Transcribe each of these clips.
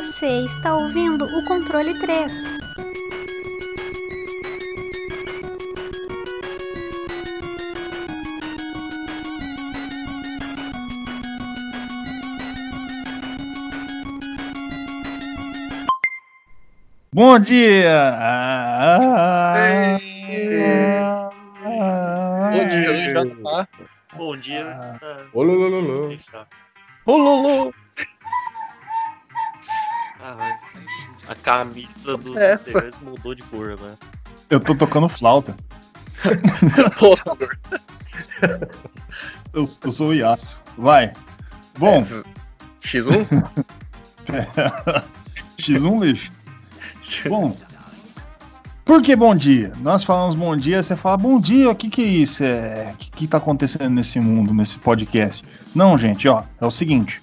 Você está ouvindo o controle 3. Bom dia! Bom dia, tá. Bom dia. Ololô. Dos É mudou de cor agora. Eu tô tocando flauta. Eu, eu sou o Yasuo. Vai. Bom, X1? X1 lixo. Bom, por que bom dia? Nós falamos bom dia, você fala bom dia, o que que é isso? É, o que que tá acontecendo nesse mundo, nesse podcast? Não, gente, ó, é o seguinte.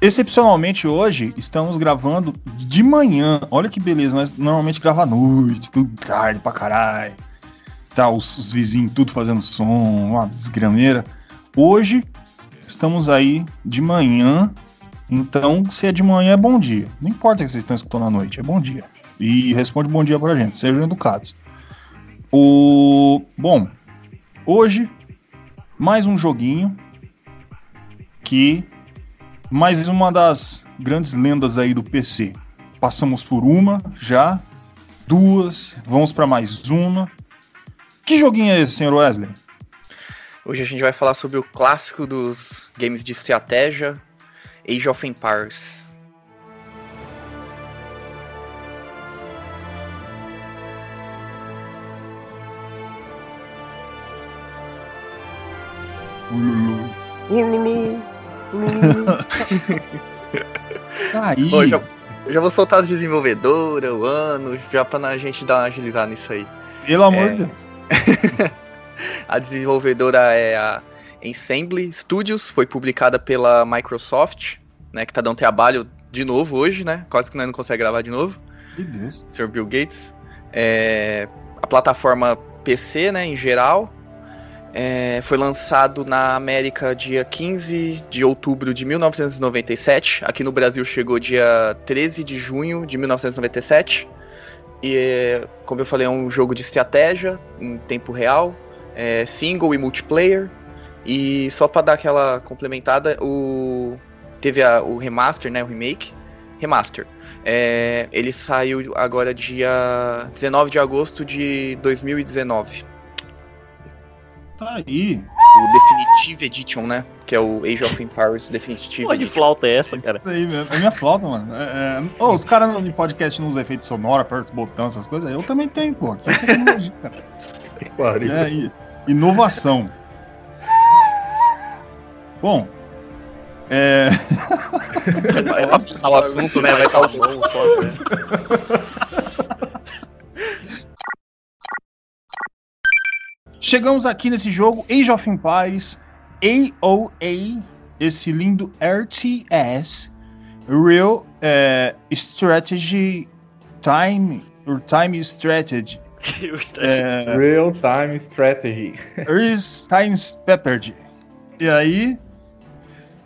Excepcionalmente hoje, estamos gravando de manhã. Olha que beleza, nós normalmente gravamos à noite, tudo tarde pra caralho. Tá, os, os vizinhos tudo fazendo som, uma desgrameira. Hoje, estamos aí de manhã, então, se é de manhã, é bom dia. Não importa que vocês estão escutando à noite, é bom dia. E responde bom dia pra gente, sejam educados. O. Bom, hoje, mais um joguinho que. Mais uma das grandes lendas aí do PC. Passamos por uma já, duas, vamos pra mais uma. Que joguinho é esse, senhor Wesley? Hoje a gente vai falar sobre o clássico dos games de estratégia, Age of Empires. Ululu. Ululu. Aí. Já, já vou soltar as desenvolvedoras, o ano, já pra a gente dar uma agilizada nisso aí. Pelo amor É. de Deus. A desenvolvedora é a Ensemble Studios, foi publicada pela Microsoft, né, que tá dando trabalho de novo hoje, né? Quase que nós não consegue gravar de novo. Que Deus. Sr. Bill Gates. É, a plataforma PC, né, em geral, é, foi lançado na América dia 15 de outubro de 1997. Aqui no Brasil chegou dia 13 de junho de 1997. E, é, como eu falei, é um jogo de estratégia em tempo real, é, single e multiplayer. E só para dar aquela complementada, o teve a- o remaster, né, o remake, remaster. É, ele saiu agora dia 19 de agosto de 2019. Tá aí. O Definitive Edition, né? Que é o Age of Empires Definitive Pô, de flauta é essa, cara? Isso aí mesmo. É minha flauta, mano. É, é... Ô, os caras de podcast não usam efeito sonoro, aperta os botões, essas coisas. Eu também tenho, pô. Aqui é tecnologia, cara. É, e- inovação. Bom. É. Vai passar o assunto, né? Vai estar o Mão só, né? Chegamos aqui nesse jogo, Age of Empires, AOA, esse lindo RTS, Real é, Strategy Time, or Time Strategy, é, Real Time Strategy. Real Time Peppered. E aí,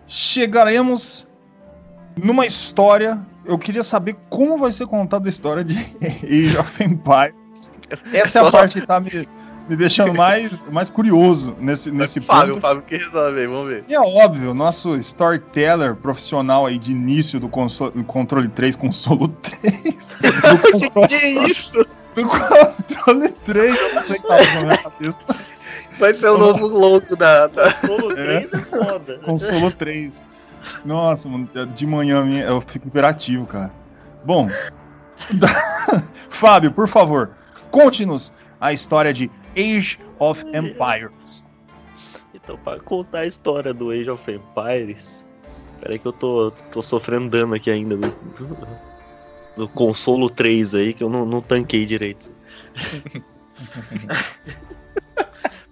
chegaremos numa história. Eu queria saber como vai ser contada a história de Age of Empires. Essa é a parte que tá me, me deixando mais, mais curioso nesse, nesse Fábio, ponto. Fábio, que resolve aí, vamos ver. E é óbvio, nosso storyteller profissional aí de início do, console, do controle 3, consolo 3. Do, controle- Que isso? do controle 3, eu não sei o que tava na minha cabeça. Vai ser o novo logo da. da... Solo 3 é foda. Consolo 3. Nossa, mano, de manhã eu fico imperativo, cara. Bom, Fábio, por favor, conte-nos a história de Age of Empires. Então, pra contar a história do Age of Empires. Peraí que eu tô, tô sofrendo dano aqui ainda do, do consolo 3 aí, que eu não, não tanquei direito.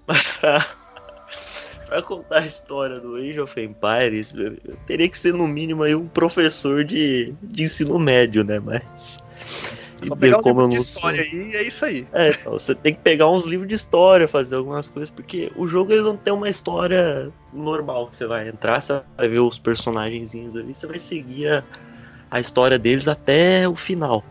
Mas pra, pra contar a história do Age of Empires, teria que ser no mínimo aí um professor de, de ensino médio, né? Mas. Só e pegar um livro de não sou- história aí e é isso aí. é, então, você tem que pegar uns livros de história, fazer algumas coisas, porque o jogo ele não tem uma história normal que você vai entrar, você vai ver os personagenzinhos ali, você vai seguir a, a história deles até o final.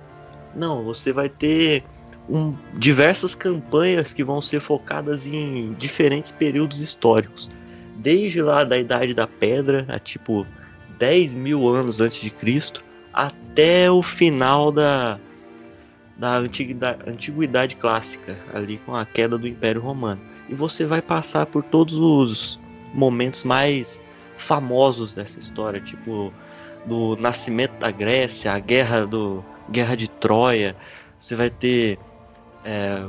Não, você vai ter um, diversas campanhas que vão ser focadas em diferentes períodos históricos. Desde lá da Idade da Pedra, a tipo 10 mil anos antes de Cristo, até o final da, da antiguidade, antiguidade clássica, ali com a queda do Império Romano. E você vai passar por todos os momentos mais famosos dessa história, tipo do nascimento da Grécia, a guerra do guerra de Troia. Você vai ter é,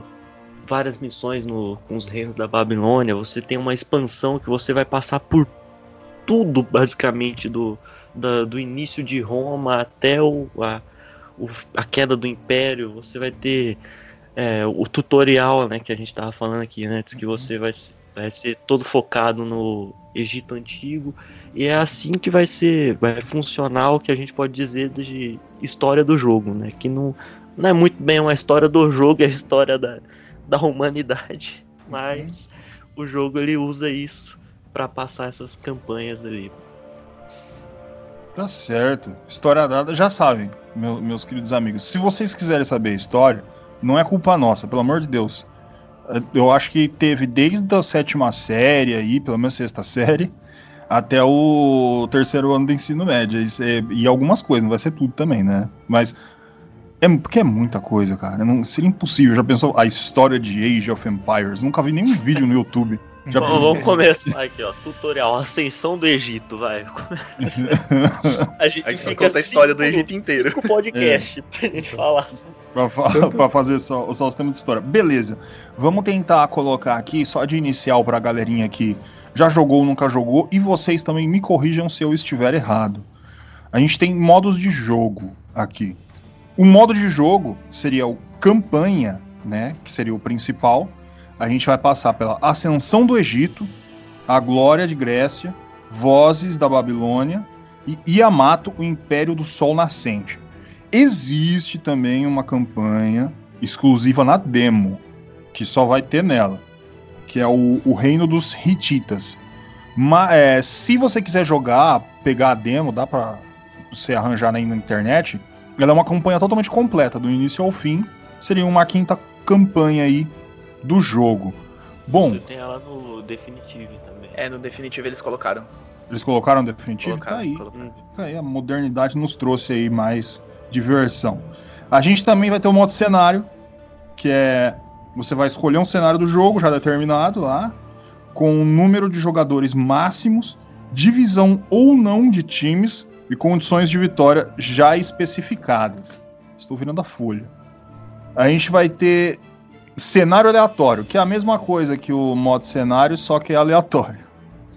várias missões no, com os reinos da Babilônia. Você tem uma expansão que você vai passar por tudo basicamente do, da, do início de Roma até o, a, o, a queda do Império. Você vai ter é, o tutorial, né, que a gente estava falando aqui antes, que você vai, vai ser todo focado no Egito Antigo. E é assim que vai ser, vai funcionar o que a gente pode dizer de história do jogo, né? Que não, não é muito bem uma história do jogo, é a história da, da humanidade. Mas o jogo ele usa isso para passar essas campanhas ali. Tá certo. História dada, já sabem, meu, meus queridos amigos. Se vocês quiserem saber a história, não é culpa nossa, pelo amor de Deus. Eu acho que teve desde a sétima série aí, pelo menos sexta série, até o terceiro ano do ensino médio. E, e algumas coisas, não vai ser tudo também, né? Mas é porque é muita coisa, cara. Não, seria impossível. Já pensou a história de Age of Empires? Nunca vi nenhum vídeo no YouTube. Já Bom, vamos começar aqui, ó. Tutorial, Ascensão do Egito, vai. a gente a fica conta a história do Egito inteiro. Cinco podcast é. pra gente falar. Pra, pra fazer só, só os temas de história. Beleza. Vamos tentar colocar aqui, só de inicial pra galerinha que já jogou ou nunca jogou, e vocês também me corrijam se eu estiver errado. A gente tem modos de jogo aqui. O modo de jogo seria o campanha, né, que seria o principal. A gente vai passar pela ascensão do Egito, a glória de Grécia, vozes da Babilônia e Yamato, o Império do Sol Nascente. Existe também uma campanha exclusiva na demo, que só vai ter nela, que é o, o Reino dos Hititas. Mas, é, se você quiser jogar, pegar a demo, dá para você arranjar aí na internet. Ela é uma campanha totalmente completa, do início ao fim. Seria uma quinta campanha aí do jogo. Bom. Você tem ela no Definitive também. É, no Definitive eles colocaram. Eles colocaram no Definitive? Colocaram, tá aí. Colocaram. Tá aí. A modernidade nos trouxe aí mais diversão. A gente também vai ter o modo cenário, que é você vai escolher um cenário do jogo já determinado lá, com um número de jogadores máximos, divisão ou não de times e condições de vitória já especificadas. Estou virando a folha. A gente vai ter cenário aleatório, que é a mesma coisa que o modo cenário, só que é aleatório.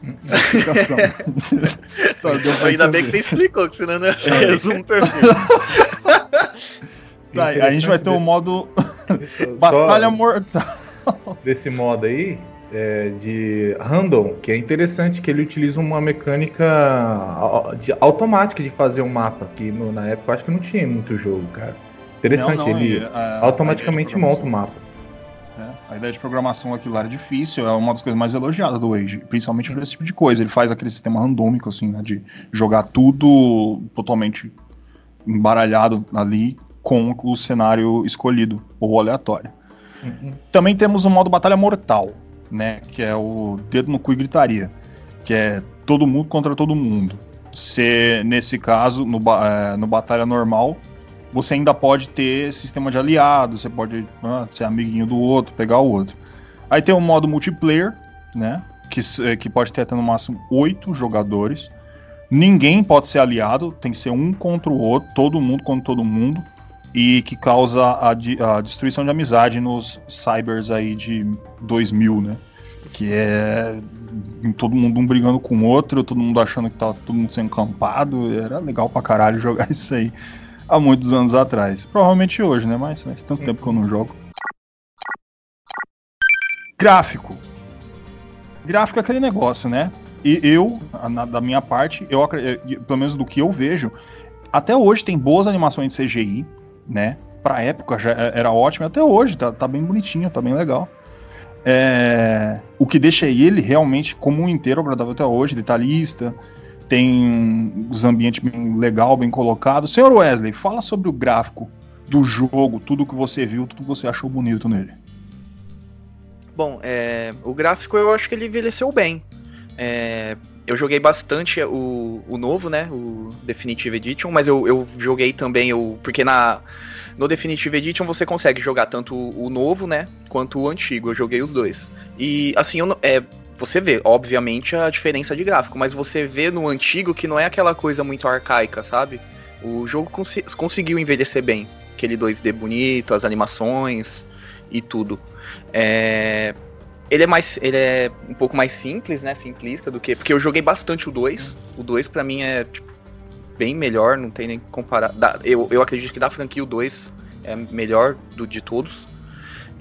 Ainda bem que você explicou, que senão não é resumo perfeito. Tá, a gente vai ter o um modo Batalha Mortal. Desse modo aí, é, de random, que é interessante que ele utiliza uma mecânica de, automática de fazer um mapa, que no, na época eu acho que não tinha muito jogo, cara. Interessante, não, não, ele a, automaticamente a monta o mapa. É, a ideia de programação aquilo lá era difícil, é uma das coisas mais elogiadas do Age, principalmente por esse tipo de coisa. Ele faz aquele sistema randômico, assim, né, de jogar tudo totalmente embaralhado ali com o cenário escolhido ou aleatório. Uhum. Também temos o modo Batalha Mortal, né? Que é o dedo no cu e gritaria. Que é todo mundo contra todo mundo. Se, nesse caso, no, é, no Batalha Normal, você ainda pode ter sistema de aliados, você pode ah, ser amiguinho do outro, pegar o outro. Aí tem o modo multiplayer, né? Que, que pode ter até no máximo oito jogadores. Ninguém pode ser aliado, tem que ser um contra o outro, todo mundo contra todo mundo e que causa a, a, destruição de amizade nos cybers aí de 2000, né? Que é todo mundo um brigando com o outro, todo mundo achando que tá todo mundo sendo campado. Era legal pra caralho jogar isso aí há muitos anos atrás. Provavelmente hoje, né? Mas faz tanto tempo que eu não jogo. Gráfico. Gráfico é aquele negócio, né? E eu, na, da minha parte, eu pelo menos do que eu vejo, até hoje tem boas animações de CGI, né? Pra época já é, era ótimo, até hoje tá, tá bem bonitinho, tá bem legal. É, o que deixa ele realmente como um inteiro agradável até hoje, detalhista. Tem os ambientes bem legal, bem colocado. Senhor Wesley, fala sobre o gráfico do jogo, tudo que você viu, tudo que você achou bonito nele. Bom, é, o gráfico eu acho que ele envelheceu bem. É, eu joguei bastante o, o novo, né? O Definitive Edition, mas eu, eu joguei também o. Porque na, no Definitive Edition você consegue jogar tanto o novo, né? Quanto o antigo. Eu joguei os dois. E assim, eu, é, você vê, obviamente, a diferença de gráfico, mas você vê no antigo que não é aquela coisa muito arcaica, sabe? O jogo cons conseguiu envelhecer bem. Aquele 2D bonito, as animações e tudo. É... Ele é mais. Ele é um pouco mais simples, né? Simplista do que. Porque eu joguei bastante o 2. O 2 para mim é, tipo, bem melhor, não tem nem que comparar. eu, eu acredito que da franquia o 2 é melhor do de todos.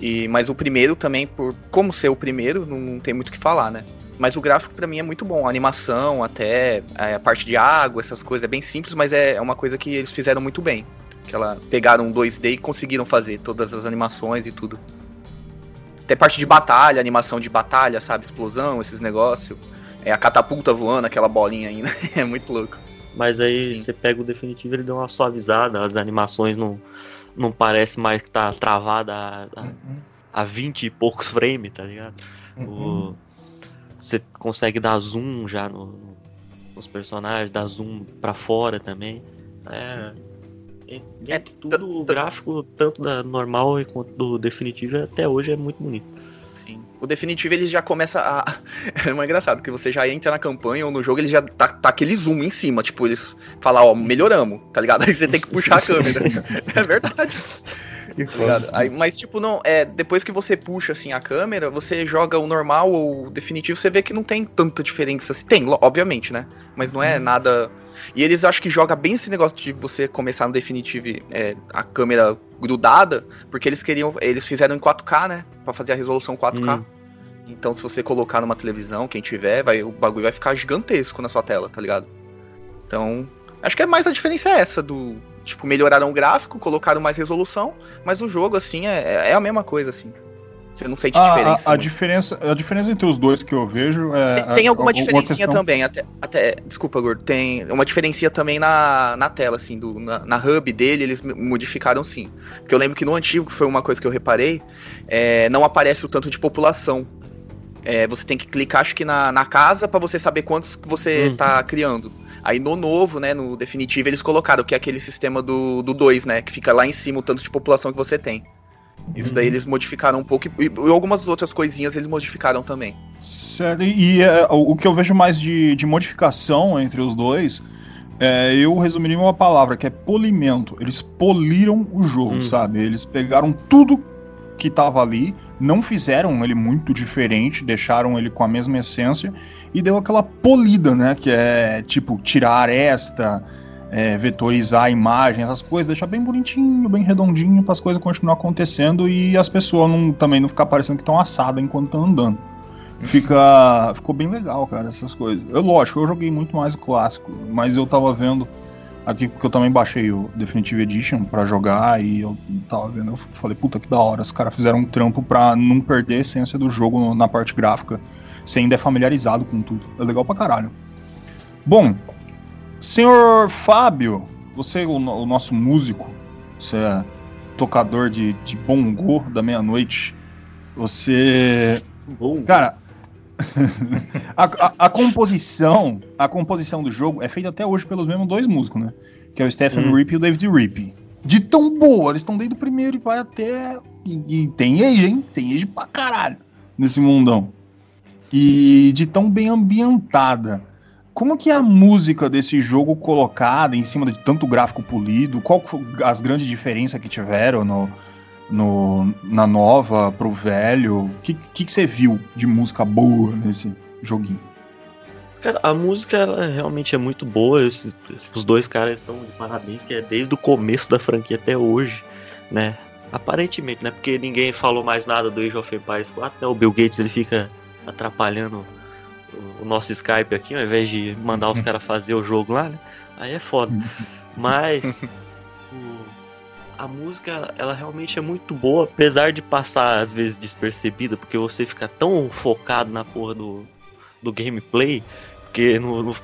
E, mas o primeiro também, por como ser o primeiro, não, não tem muito o que falar, né? Mas o gráfico para mim é muito bom. A animação, até a parte de água, essas coisas, é bem simples, mas é, é uma coisa que eles fizeram muito bem. Que ela pegaram um 2D e conseguiram fazer todas as animações e tudo. Até parte de batalha, animação de batalha, sabe? Explosão, esses negócios. É a catapulta voando, aquela bolinha ainda. é muito louco. Mas aí Sim. você pega o definitivo, ele deu uma suavizada, as animações não não parece mais que tá travada a, a, uhum. a 20 e poucos frames, tá ligado? Uhum. O, você consegue dar zoom já no, nos personagens, dar zoom pra fora também. É, é, é tudo o gráfico, tanto da normal quanto do definitivo, até hoje é muito bonito. O definitivo ele já começa a. É mais engraçado, que você já entra na campanha ou no jogo, ele já tá, tá aquele zoom em cima. Tipo, eles falam, ó, melhoramos, tá ligado? Aí você tem que puxar a câmera. é verdade. Tá Aí, mas, tipo, não, é, depois que você puxa assim a câmera, você joga o normal ou o definitivo, você vê que não tem tanta diferença assim. Tem, obviamente, né? Mas não é hum. nada. E eles acham que joga bem esse negócio de você começar no definitivo é, a câmera grudada, porque eles queriam. Eles fizeram em 4K, né? Pra fazer a resolução 4K. Hum. Então, se você colocar numa televisão, quem tiver, vai, o bagulho vai ficar gigantesco na sua tela, tá ligado? Então, acho que é mais a diferença é essa do. Tipo, melhoraram o gráfico, colocaram mais resolução, mas o jogo, assim, é, é a mesma coisa, assim. Você não sente a, diferença. A, a diferença. A diferença entre os dois que eu vejo é. Tem, tem alguma diferencinha questão... também, até, até. Desculpa, Gordo. Tem uma diferença também na, na tela, assim, do, na, na, hub dele, eles modificaram sim. Porque eu lembro que no antigo, que foi uma coisa que eu reparei, é, não aparece o tanto de população. É, você tem que clicar, acho que na, na casa, para você saber quantos que você hum. tá criando. Aí no novo, né, no definitivo, eles colocaram que é aquele sistema do 2, né, que fica lá em cima o tanto de população que você tem. Isso daí uhum. eles modificaram um pouco e, e, algumas outras coisinhas eles modificaram também. Certo, e é, o, que eu vejo mais de, de modificação entre os dois, é, eu resumiria uma palavra, que é polimento. Eles poliram o jogo, hum. sabe? Eles pegaram tudo que tava ali, não fizeram ele muito diferente, deixaram ele com a mesma essência e deu aquela polida, né? Que é tipo tirar aresta, é, vetorizar a imagem, essas coisas, deixar bem bonitinho, bem redondinho para as coisas continuar acontecendo e as pessoas não, também não ficar parecendo que estão assadas enquanto estão andando. Fica, ficou bem legal, cara, essas coisas. Eu, lógico, eu joguei muito mais o clássico, mas eu tava vendo aqui porque eu também baixei o Definitive Edition para jogar e eu tava vendo, eu falei, puta que da hora, os caras fizeram um trampo pra não perder a essência do jogo na parte gráfica, sem ainda é familiarizado com tudo. É legal pra caralho. Bom, Senhor Fábio, você, o, o nosso músico, você é tocador de, de bongo da meia-noite. Você. Bom. Cara, a, a, a, composição, a composição do jogo é feita até hoje pelos mesmos dois músicos, né? Que é o Stephen hum. Rip e o David Rip. De tão boa, eles estão desde o primeiro e vai até. E, e tem age, hein? Tem age pra caralho nesse mundão. E de tão bem ambientada. Como que é a música desse jogo colocada em cima de tanto gráfico polido? Qual as grandes diferenças que tiveram no, no, na nova pro velho? O que, que, que, você viu de música boa nesse joguinho? Cara, a música ela realmente é muito boa. Esses, os dois caras estão de parabéns, que é desde o começo da franquia até hoje, né? Aparentemente, né? Porque ninguém falou mais nada do Age of Empires 4, né? O Bill Gates ele fica atrapalhando o nosso Skype aqui, ao invés de mandar os caras fazer o jogo lá, né? Aí é foda. Mas a música, ela realmente é muito boa, apesar de passar às vezes despercebida, porque você fica tão focado na porra do, do gameplay, porque no, no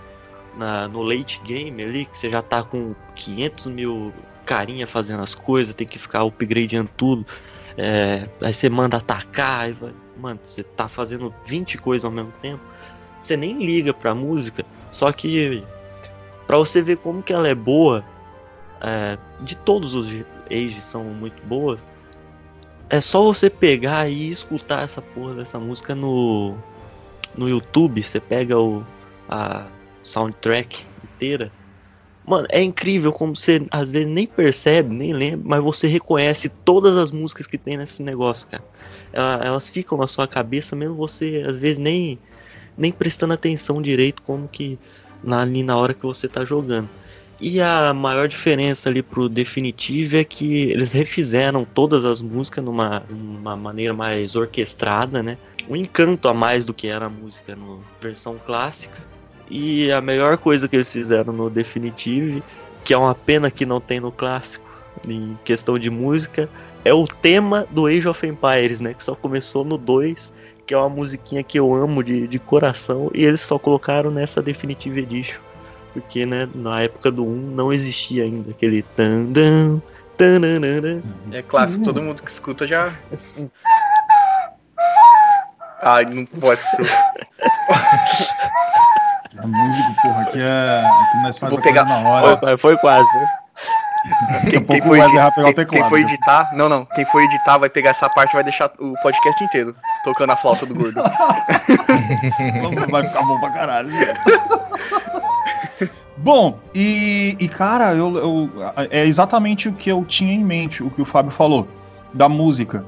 na, no late game ali, que você já tá com 500 mil carinha fazendo as coisas, tem que ficar upgradeando tudo. É, aí você manda atacar, aí vai, mano, você tá fazendo 20 coisas ao mesmo tempo. Você nem liga pra música, só que para você ver como que ela é boa, é, de todos os ages são muito boas. É só você pegar e escutar essa porra dessa música no no YouTube, você pega o a soundtrack inteira. Mano, é incrível como você às vezes nem percebe, nem lembra, mas você reconhece todas as músicas que tem nesse negócio, cara. Elas ficam na sua cabeça, mesmo você às vezes nem, nem prestando atenção direito como que na, ali na hora que você tá jogando. E a maior diferença ali pro definitivo é que eles refizeram todas as músicas numa, numa maneira mais orquestrada, né? Um encanto a mais do que era a música na versão clássica. E a melhor coisa que eles fizeram no Definitive, que é uma pena que não tem no clássico, em questão de música, é o tema do Age of Empires, né? Que só começou no 2, que é uma musiquinha que eu amo de, de coração, e eles só colocaram nessa Definitive Edition porque né, na época do 1 não existia ainda aquele tandam, tananana. É clássico, todo mundo que escuta já. Ai, não pode ser. A música, porra, aqui é. Aqui nós fazemos pegar... na hora. Foi, foi quase, né? Quem, quem, foi editar, quem, quem foi editar, não, não, quem foi editar vai pegar essa parte e vai deixar o podcast inteiro tocando a flauta do gordo. vai ficar bom pra caralho. Bom, e, e cara, eu, eu, é exatamente o que eu tinha em mente, o que o Fábio falou, da música.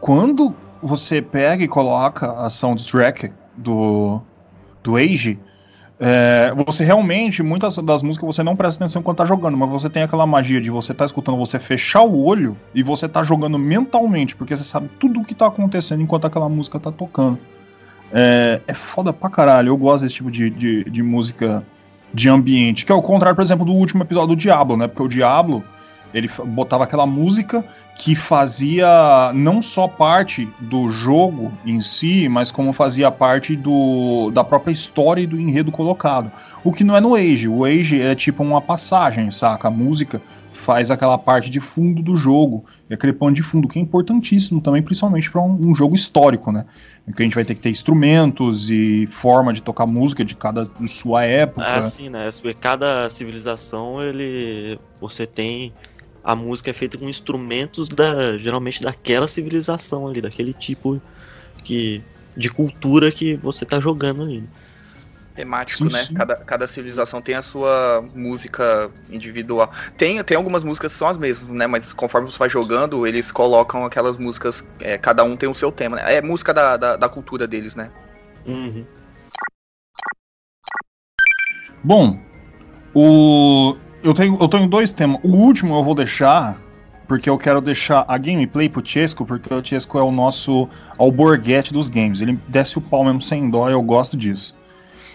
Quando você pega e coloca a soundtrack do, do Age, é, você realmente, muitas das músicas você não presta atenção quando tá jogando, mas você tem aquela magia de você tá escutando, você fechar o olho e você tá jogando mentalmente, porque você sabe tudo o que tá acontecendo enquanto aquela música tá tocando. É, é foda pra caralho, eu gosto desse tipo de, de, de música de ambiente, que é o contrário, por exemplo, do último episódio do Diablo, né? Porque o Diablo, ele botava aquela música que fazia não só parte do jogo em si, mas como fazia parte do, da própria história e do enredo colocado. O que não é no Age. O Age é tipo uma passagem, saca? A música faz aquela parte de fundo do jogo, aquele pano de fundo, que é importantíssimo também, principalmente para um, um, jogo histórico, né? Em que a gente vai ter que ter instrumentos e forma de tocar música de cada de sua época. É assim, né? Cada civilização, ele você tem a música é feita com instrumentos da geralmente daquela civilização ali, daquele tipo que de cultura que você tá jogando ali. Né? temático, sim, né? Sim. Cada, cada civilização tem a sua música individual. Tem, tem algumas músicas que são as mesmas, né? Mas conforme você vai jogando, eles colocam aquelas músicas. É, cada um tem o seu tema, né? É música da, da, da cultura deles, né? Uhum. Bom, o. Eu tenho, eu tenho dois temas. O último eu vou deixar, porque eu quero deixar a gameplay pro Chesco, porque o Chesco é o nosso alborguete dos games. Ele desce o pau mesmo sem dó, eu gosto disso.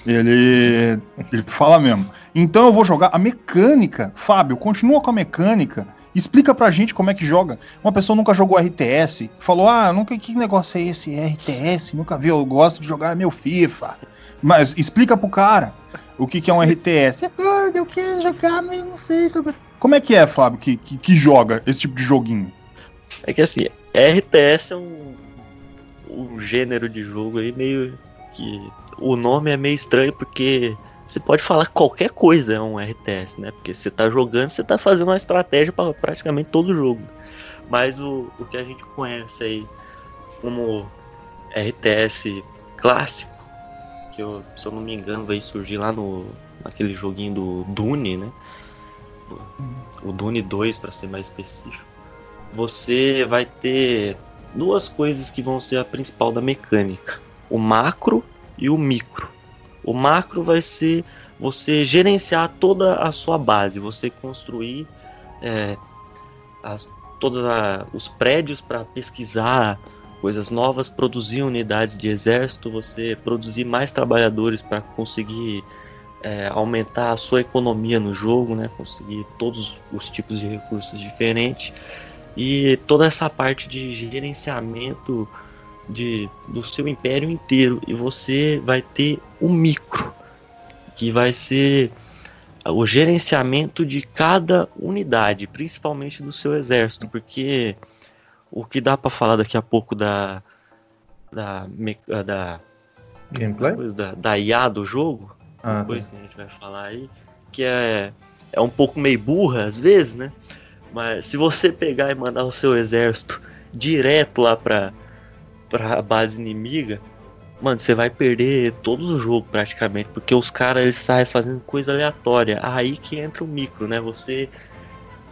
Ele, ele fala mesmo. Então eu vou jogar a mecânica. Fábio, continua com a mecânica. Explica pra gente como é que joga. Uma pessoa nunca jogou RTS, falou: Ah, nunca que negócio é esse? RTS? Nunca vi, eu gosto de jogar meu FIFA. Mas explica pro cara o que, que é um RTS. É gordo, eu quero jogar, mas eu não sei. Como é que é, Fábio, que, que, que joga esse tipo de joguinho? É que assim, RTS é um, um gênero de jogo aí meio que o nome é meio estranho porque você pode falar qualquer coisa é um RTS, né? Porque você tá jogando, você tá fazendo uma estratégia para praticamente todo jogo. Mas o, o que a gente conhece aí como RTS clássico, que eu, se eu não me engano vai surgir lá no naquele joguinho do Dune, né? O Dune 2 para ser mais específico. Você vai ter duas coisas que vão ser a principal da mecânica: o macro e o micro. O macro vai ser você gerenciar toda a sua base, você construir é, as, todos os prédios para pesquisar coisas novas, produzir unidades de exército, você produzir mais trabalhadores para conseguir é, aumentar a sua economia no jogo, né? conseguir todos os tipos de recursos diferentes e toda essa parte de gerenciamento de, do seu império inteiro e você vai ter o micro. que vai ser o gerenciamento de cada unidade, principalmente do seu exército, porque o que dá para falar daqui a pouco da da da gameplay da, da IA do jogo, ah, depois tá. que a gente vai falar aí, que é é um pouco meio burra às vezes, né? Mas se você pegar e mandar o seu exército direto lá para para base inimiga, mano, você vai perder todo o jogo praticamente, porque os caras saem fazendo coisa aleatória. Aí que entra o micro, né? Você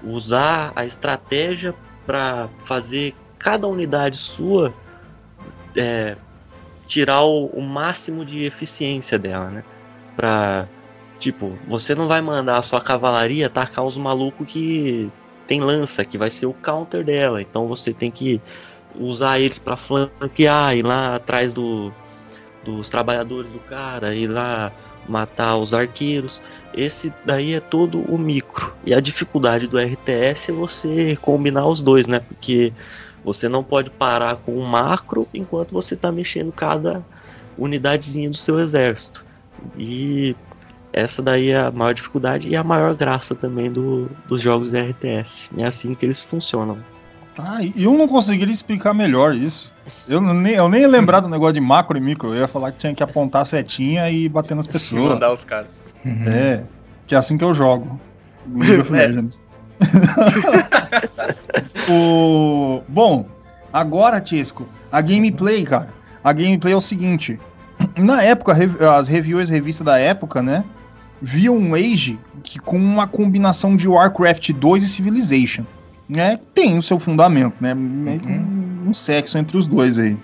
usar a estratégia para fazer cada unidade sua é, tirar o, o, máximo de eficiência dela, né? Pra, tipo, você não vai mandar a sua cavalaria atacar os malucos que tem lança, que vai ser o counter dela. Então você tem que usar eles para flanquear, ir lá atrás do, dos trabalhadores do cara, ir lá matar os arqueiros. Esse daí é todo o micro. E a dificuldade do RTS é você combinar os dois, né? Porque você não pode parar com o macro enquanto você está mexendo cada unidadezinha do seu exército. E essa daí é a maior dificuldade e a maior graça também do, dos jogos de RTS. É assim que eles funcionam. Ah, eu não conseguiria explicar melhor isso. Eu nem, eu nem ia lembrar do negócio de macro e micro. Eu ia falar que tinha que apontar a setinha e bater nas pessoas. Mandar os caras. É, que é assim que eu jogo. League of é. Legends. o... Bom, agora, Tisco, a gameplay, cara. A gameplay é o seguinte. Na época, as reviews revistas da época, né? Viam um Age que com uma combinação de Warcraft 2 e Civilization né, tem o seu fundamento, né? Uhum. Um sexo entre os dois aí.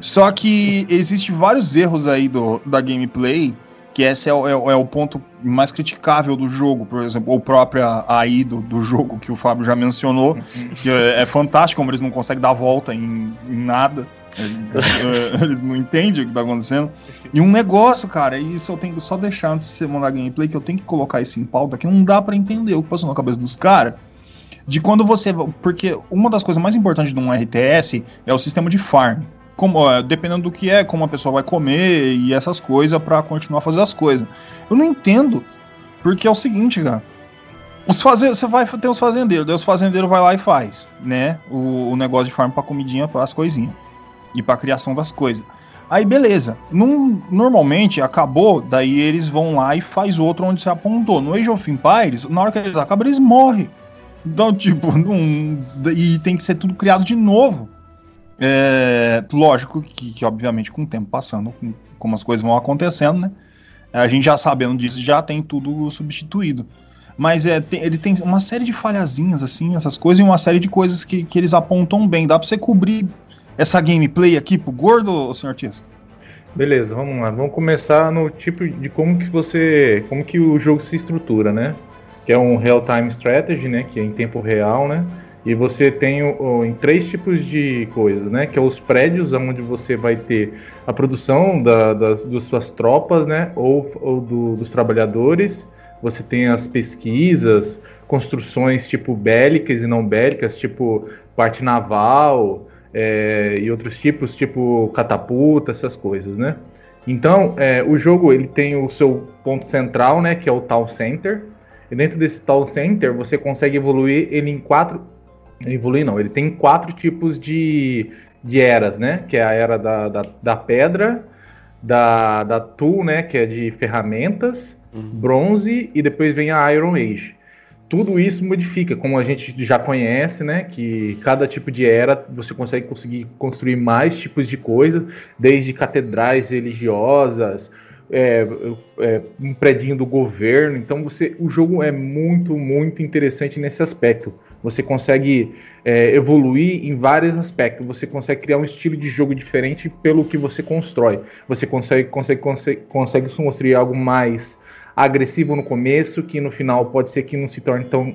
Só que existe vários erros aí do, da gameplay, que esse é o, é, é o ponto mais criticável do jogo, por exemplo, ou própria AI do, do jogo que o Fábio já mencionou, uhum. que é, é, fantástico como eles não conseguem dar volta em, em nada. Eles não entendem o que tá acontecendo. E um negócio, cara, isso eu tenho que só deixar antes de você mandar gameplay, que eu tenho que colocar isso em pauta, que não dá para entender o que passou na cabeça dos caras de quando você. Porque uma das coisas mais importantes de um RTS é o sistema de farm. Como, dependendo do que é, como a pessoa vai comer e essas coisas para continuar a fazer as coisas. Eu não entendo, porque é o seguinte, cara. Os. Você vai ter os fazendeiros, daí os fazendeiros vai lá e faz, né? O, o negócio de farm para comidinha, para as coisinhas. E para criação das coisas. Aí beleza. Num, normalmente acabou, daí eles vão lá e faz outro onde você apontou. No Age of Empires, na hora que eles acabam, eles morrem. Então, tipo, não, e tem que ser tudo criado de novo. É, lógico que, que, obviamente, com o tempo passando, com, como as coisas vão acontecendo, né? A gente já sabendo disso, já tem tudo substituído. Mas é, tem, ele tem uma série de falhazinhas, assim, essas coisas, e uma série de coisas que, que eles apontam bem. Dá pra você cobrir essa gameplay aqui pro gordo, senhor Tisco? Beleza, vamos lá. Vamos começar no tipo de como que você. como que o jogo se estrutura, né? Que é um real-time strategy, né, que é em tempo real, né, e você tem o, em três tipos de coisas, né, que é os prédios, onde você vai ter a produção da, das, das suas tropas, né, ou, ou do, dos trabalhadores, você tem as pesquisas, construções tipo bélicas e não bélicas, tipo parte naval é, e outros tipos, tipo catapulta, essas coisas, né. Então, é, o jogo ele tem o seu ponto central, né, que é o Town Center, e dentro desse Town Center, você consegue evoluir ele em quatro. Evoluir não, ele tem quatro tipos de, de eras, né? Que é a era da, da, da pedra, da, da tool, né? Que é de ferramentas, uhum. bronze e depois vem a Iron Age. Tudo isso modifica, como a gente já conhece, né? Que cada tipo de era você consegue conseguir construir mais tipos de coisa, desde catedrais religiosas, é, é, um predinho do governo. Então você, o jogo é muito, muito interessante nesse aspecto. Você consegue é, evoluir em vários aspectos. Você consegue criar um estilo de jogo diferente pelo que você constrói. Você consegue, consegue, consegue, consegue construir algo mais agressivo no começo, que no final pode ser que não se torne tão,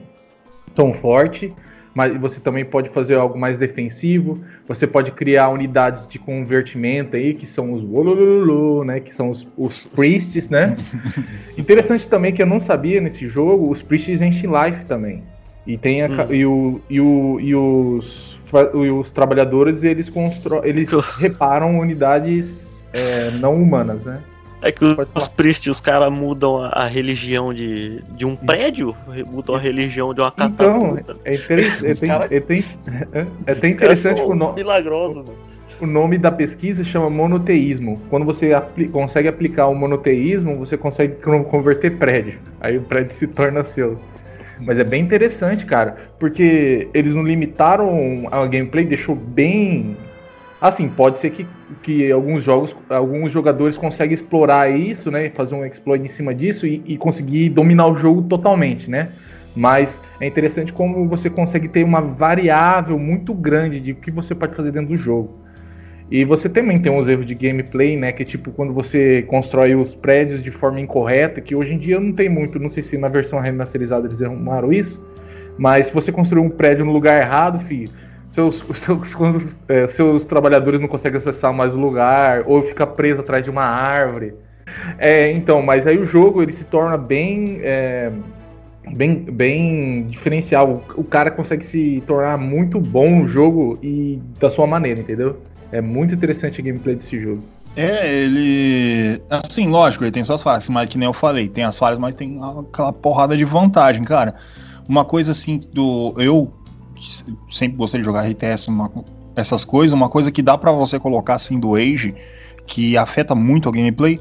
tão forte mas você também pode fazer algo mais defensivo. Você pode criar unidades de convertimento aí, que são os Wolololo, né? Que são os, os priests, né? Interessante também que eu não sabia nesse jogo, os priests enchem life também. E tem a, hum. e, o, e, o, e os, e os trabalhadores eles, constro, eles reparam unidades é, não humanas, né? É que os, os Priest, os caras mudam a, a, religião de, de um prédio, mudam a religião de uma catapulta. Então, é, interessante, é, tem, é, é até interessante o nome. Milagroso, mano. O nome da pesquisa chama monoteísmo. Quando você apli consegue aplicar o monoteísmo, você consegue converter prédio. Aí o prédio se torna seu. Mas é bem interessante, cara, porque eles não limitaram a gameplay, deixou bem Assim, pode ser que, que alguns jogos, alguns jogadores conseguem explorar isso, né? Fazer um exploit em cima disso e, e conseguir dominar o jogo totalmente, né? Mas é interessante como você consegue ter uma variável muito grande de o que você pode fazer dentro do jogo. E você também tem uns erros de gameplay, né? Que é tipo quando você constrói os prédios de forma incorreta, que hoje em dia não tem muito, não sei se na versão remasterizada eles arrumaram isso, mas se você construir um prédio no lugar errado, filho, seus, seus, é, seus trabalhadores não conseguem acessar mais o lugar, ou fica preso atrás de uma árvore. É, então, mas aí o jogo ele se torna bem. É, bem, bem diferencial. O cara consegue se tornar muito bom no jogo e da sua maneira, entendeu? É muito interessante a gameplay desse jogo. É, ele. Assim, lógico, ele tem suas falhas, mas que nem eu falei, tem as falhas, mas tem aquela porrada de vantagem, cara. Uma coisa assim do. Eu sempre gostei de jogar RTS, uma, essas coisas, uma coisa que dá para você colocar assim do Age, que afeta muito a gameplay.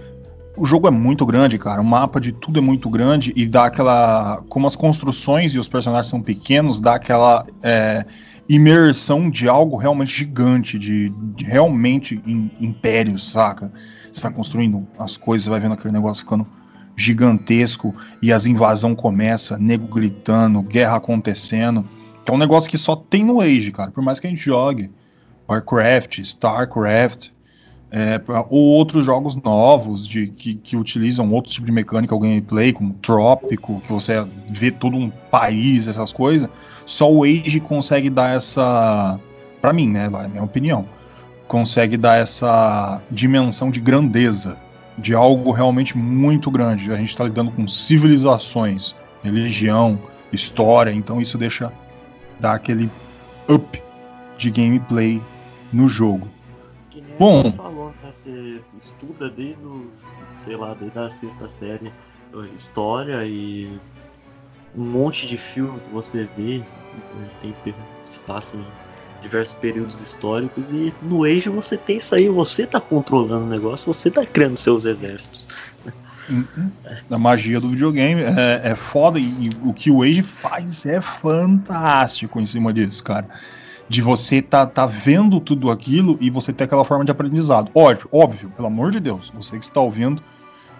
O jogo é muito grande, cara. O mapa de tudo é muito grande e dá aquela. Como as construções e os personagens são pequenos, dá aquela é, imersão de algo realmente gigante, de, de realmente in, impérios, saca? Você vai construindo as coisas, vai vendo aquele negócio ficando gigantesco e as invasão começa, nego gritando, guerra acontecendo. Que é um negócio que só tem no Age, cara. Por mais que a gente jogue Warcraft, Starcraft, é, ou outros jogos novos de, que, que utilizam outro tipo de mecânica ou gameplay, como Trópico, que você vê todo um país, essas coisas, só o Age consegue dar essa. para mim, né? É a minha opinião. Consegue dar essa dimensão de grandeza, de algo realmente muito grande. A gente está lidando com civilizações, religião, história, então isso deixa dar aquele up de gameplay no jogo. Bom, falou, né? Você estuda desde o, sei lá, desde a sexta série história e um monte de filme que você vê tem se passa em diversos períodos históricos e no Age você tem isso aí, você tá controlando o negócio, você tá criando seus exércitos. A magia do videogame é, é foda e, o que o Age faz é fantástico em cima disso, cara. De você tá, tá vendo tudo aquilo e você ter aquela forma de aprendizado. Óbvio, óbvio, pelo amor de Deus, você que está ouvindo.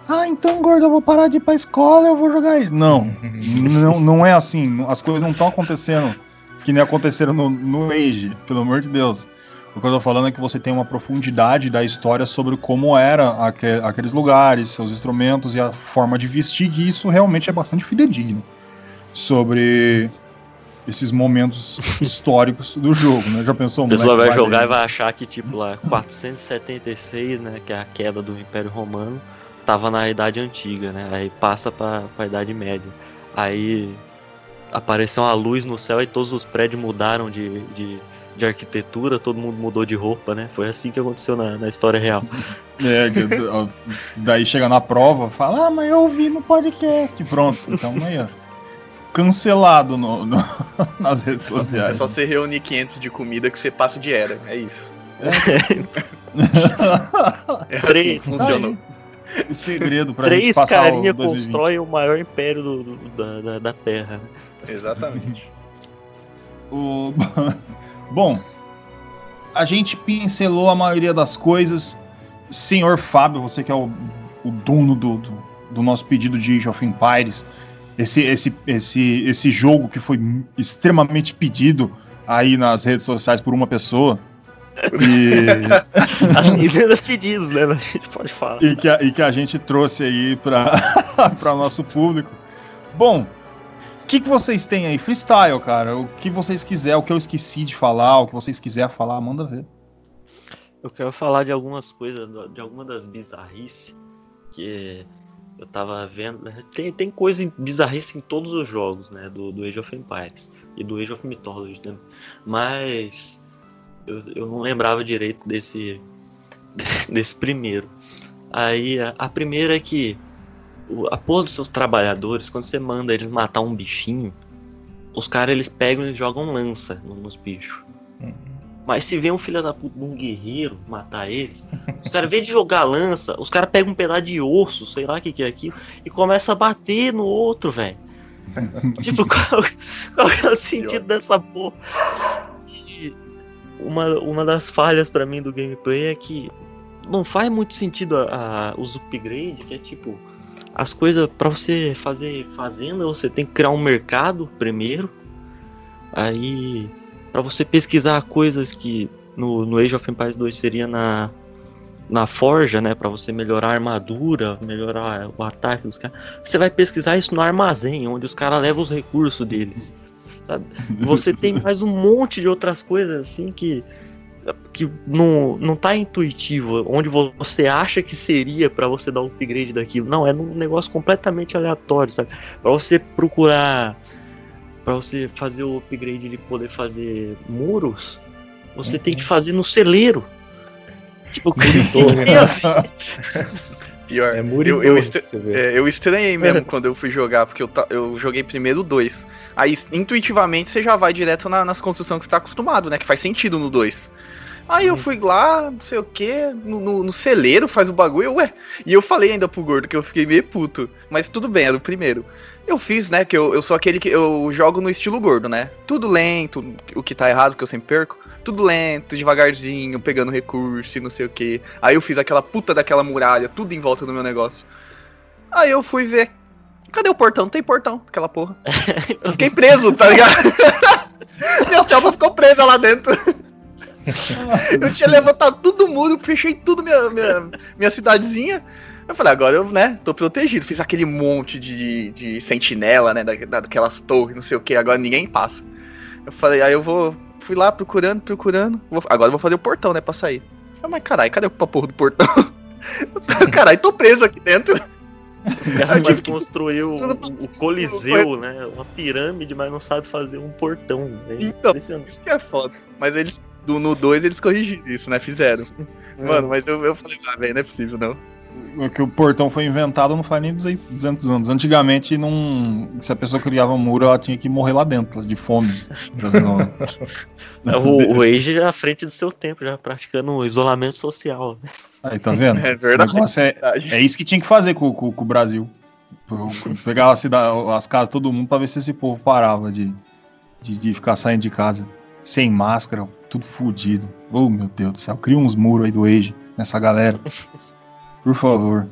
Ah, então, gordo, eu vou parar de ir pra escola, eu vou jogar. Não, não, não é assim. As coisas não estão acontecendo que nem aconteceram no, no Age, pelo amor de Deus. O que eu tô falando é que você tem uma profundidade da história sobre como era aqu aqueles lugares, seus instrumentos e a forma de vestir, e isso realmente é bastante fidedigno sobre esses momentos históricos do jogo, né? Já pensou? A pessoa vai, vai jogar e vai achar que, tipo, lá, 476, né, que é a queda do Império Romano, tava na Idade Antiga, né? Aí passa pra, pra Idade Média. Aí apareceu uma luz no céu e todos os prédios mudaram de, de de arquitetura, todo mundo mudou de roupa, né? Foi assim que aconteceu na, na história real. É, daí chega na prova, fala, ah, mas eu ouvi no podcast. Pronto, então aí, ó. Cancelado no, no nas redes sociais. É só você reunir 500 de comida que você passa de era, é isso. É, é assim funcionou. o segredo pra Três gente passar carinha constroem o maior império do, do, da, da Terra. Exatamente. o... Bom, a gente pincelou a maioria das coisas. Senhor Fábio, você que é o, o dono do, do, do, nosso pedido de Age of Empires, esse, esse, esse, esse jogo que foi extremamente pedido aí nas redes sociais por uma pessoa. E... As pedidos, né? A gente pode falar. E que a, e que a gente trouxe aí para o nosso público. Bom, o que, que vocês têm aí? Freestyle, cara. O que vocês quiserem, o que eu esqueci de falar, o que vocês quiserem falar, manda ver. Eu quero falar de algumas coisas, de alguma das bizarrices que eu tava vendo. Tem, tem coisa bizarrice em todos os jogos, né? Do, do Age of Empires e do Age of Mythology também. Mas eu, eu não lembrava direito desse, desse primeiro. Aí a, a primeira é que a porra dos seus trabalhadores, quando você manda eles matar um bichinho, os caras eles pegam e jogam lança nos bichos. Uhum. Mas se vem um filho da puta, um guerreiro matar eles, os caras, vez de jogar lança, os caras pegam um pedaço de osso, sei lá o que, que é aquilo, e começa a bater no outro, velho. tipo, qual, qual é o sentido dessa porra? E uma, uma das falhas pra mim do gameplay é que não faz muito sentido a, a- os upgrades, que é tipo, as coisas pra você fazer fazenda, você tem que criar um mercado primeiro. Aí, pra você pesquisar coisas que no, no Age of Empires 2 seria na, na forja, né? Pra você melhorar a armadura, melhorar o ataque dos caras. Você vai pesquisar isso no armazém, onde os caras levam os recursos deles. Sabe? Você tem mais um monte de outras coisas assim que que não, não tá intuitivo, onde você acha que seria pra você dar um upgrade daquilo. Não, é um negócio completamente aleatório, sabe? Pra você procurar Pra você fazer o upgrade de poder fazer muros, você tem que fazer no celeiro. Tipo, Pior. É muito Eu- eu vê. É, eu estranhei mesmo quando eu fui jogar, porque eu, eu joguei primeiro o 2. Aí, intuitivamente, você já vai direto na- nas construções que você tá acostumado, né? Que faz sentido no 2. Aí eu fui lá, não sei o que, no, no- no celeiro faz o bagulho, ué. E eu falei ainda pro gordo que eu fiquei meio puto. Mas tudo bem, era o primeiro. Eu fiz, né? Que eu, eu sou aquele que eu jogo no estilo gordo, né? Tudo lento, o que tá errado, que eu sempre perco. Tudo lento, devagarzinho, pegando recurso e não sei o que. Aí eu fiz aquela puta daquela muralha, tudo em volta do meu negócio. Aí eu fui ver. Cadê o portão? Não tem portão, aquela porra. Eu fiquei preso, tá ligado? Minha tropa ficou presa lá dentro. Eu tinha levantado todo mundo, fechei tudo minha, minha, minha cidadezinha. Eu falei, agora eu, né, tô protegido. Fiz aquele monte de, de sentinela, né, da- daquelas torres, não sei o que, agora ninguém passa. Eu falei, aí eu vou. Fui lá procurando, procurando. Vou- agora eu vou fazer o portão, né, pra sair. Eu falei, mas caralho, cadê a porra do portão? caralho, tô preso aqui dentro. Tive que- construir o, o- o Coliseu, né? Uma pirâmide, mas não sabe fazer um portão. né? Então. Isso que é foda. Mas eles, do, no 2, eles corrigiram isso, né, fizeram. Mano, mas eu, eu falei, ah, velho, não é possível, não. O que o portão foi inventado não faz nem 200 anos. Antigamente, não... se a pessoa criava um muro, ela tinha que morrer lá dentro, de fome. É, O, o Age já à frente do seu tempo, já praticando o isolamento social. Aí, tá vendo? É verdade. é, é isso que tinha que fazer com, com- com o Brasil. Pegar a cida- as casas de todo mundo pra ver se esse povo parava de, de, de ficar saindo de casa sem máscara, tudo fudido. Oh, meu Deus do céu. Cria uns muros aí do Age nessa galera. Por favor.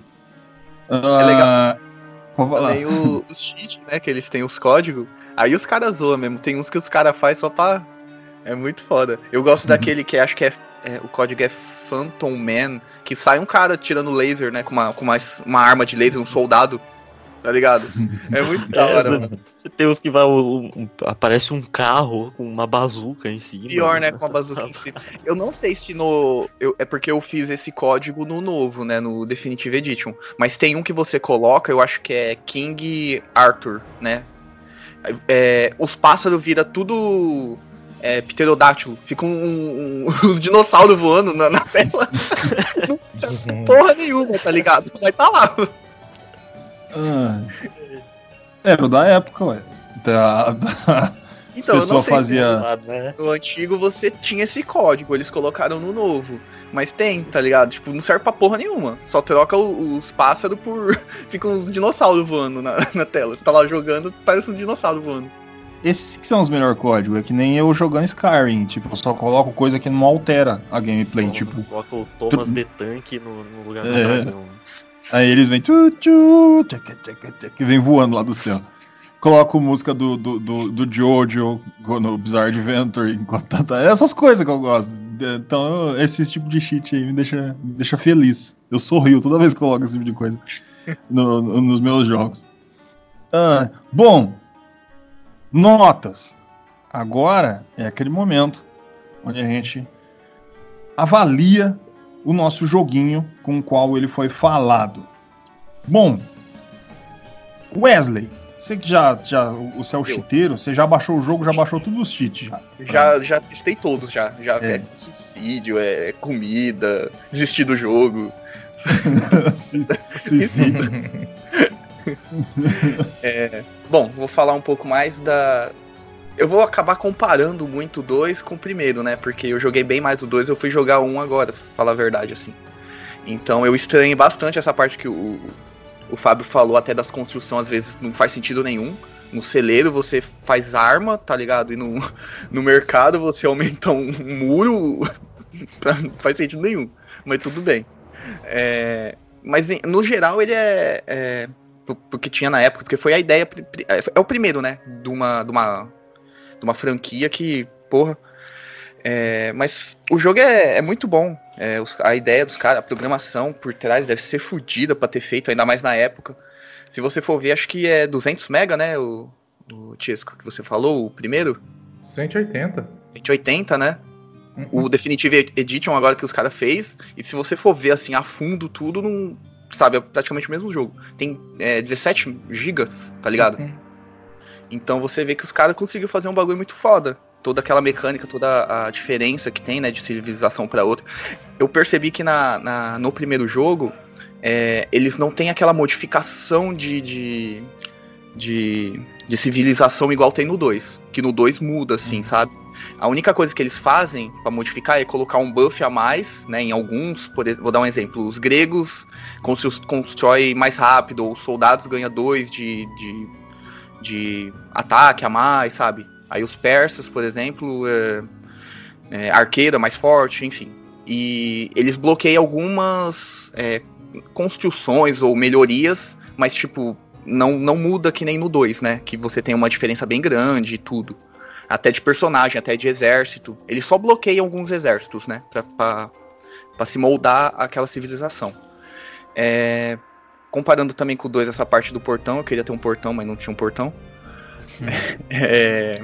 É legal. Ah, pode falar. Também o- os cheats, né? Que eles têm os códigos. Aí os caras zoam mesmo. Tem uns que os caras fazem só pra. É muito foda. Eu gosto Uhum. daquele que acho que é, é- O código é Phantom Man. Que sai um cara tirando laser, né? Com uma, com uma, uma arma de laser, um soldado. Tá ligado? É muito da hora, mano. Tem os que vai. um- um- aparece um carro com uma bazuca em cima. Pior, né? Com a bazuca em cima. Eu não sei se no. eu- é porque eu fiz esse código no novo, né? No Definitive Edition. Mas tem um que você coloca, eu acho que é King Arthur, né? É, os pássaros viram tudo. É, pterodáctilo. Fica um, um, um dinossauro voando na, na tela. Porra nenhuma, tá ligado? Vai tá lá. Ah, era o da época, ué. Da, da- Então, eu não pessoa sei fazia- Né? se no antigo você tinha esse código, eles colocaram no novo. Mas tem, tá ligado? Tipo, não serve pra porra nenhuma. Só troca o- os pássaros por. Fica uns dinossauros voando na, na tela. Você tá lá jogando, parece um dinossauro voando. Esses que são os melhores códigos. É que nem eu jogando Skyrim. Tipo, eu só coloco coisa que não altera a gameplay. Tipo, Coloca o Thomas de Tanque no, no lugar do É. dragão. Aí eles vêm. Tchu, tchu, tchaca, vem voando lá do céu. Coloco música do, do, do, do Jojo no Bizarre Adventure enquanto tá. Essas coisas que eu gosto. Então, esse tipo de cheat aí me deixa, me deixa feliz. Eu sorrio toda vez que coloco esse tipo de coisa no- no- nos meus jogos. Ah, bom, notas. Agora é aquele momento onde a gente avalia o nosso joguinho com o qual ele foi falado. Bom, Wesley, Você que já, já o seu chiteiro, você já baixou o jogo, já baixou todos os cheats já. Já, já testei todos já. Já É. é. subsídio, é comida, desistir do jogo. Suicídio. Bom, vou falar um pouco mais da. Eu vou acabar comparando muito o 2 com o primeiro, né? Porque eu joguei bem mais o 2, eu fui jogar 1 agora, pra falar a verdade, assim. Então eu estranhei bastante essa parte que o, o Fábio falou, até das construções, às vezes não faz sentido nenhum. No celeiro você faz arma, tá ligado? E no, no mercado você aumenta um muro. não faz sentido nenhum. Mas tudo bem. É, mas no geral ele é, é porque tinha na época, porque foi a ideia. É o primeiro, né? De uma, de uma, de uma franquia que, porra. é, mas o jogo é, é muito bom. É, os- a ideia dos caras, a programação por trás deve ser fodida pra ter feito, ainda mais na época. Se você for ver, acho que é 200 mega, né? O, o Chesco que você falou, o primeiro. 180. 180, né? Uhum. o Definitive Edition agora que os caras fez. E se você for ver assim a fundo tudo, não. Sabe, é praticamente o mesmo jogo. Tem é, 17 gigas, tá ligado? Uhum. Então você vê que os caras conseguiram fazer um bagulho muito foda. Toda aquela mecânica, toda a diferença que tem, né, de civilização pra outra. Eu percebi que na, na- no primeiro jogo, é, eles não têm aquela modificação de, de, de, de civilização igual tem no 2. Que no 2 muda, assim, sabe? A única coisa que eles fazem pra modificar é colocar um buff a mais, né? Em alguns, por vou dar um exemplo. Os gregos constrói mais rápido, ou os soldados ganham dois de, de, de ataque a mais, sabe? Aí os persas, por exemplo, é, é, arqueira mais forte, enfim. E eles bloqueiam algumas é, construções ou melhorias, mas tipo, não, não muda que nem no 2, né? Que você tem uma diferença bem grande e tudo até de personagem, até de exército. Ele só bloqueia alguns exércitos, né? Pra, pra, pra se moldar aquela civilização. É, comparando também com o 2 essa parte do portão, eu queria ter um portão, mas não tinha um portão. É,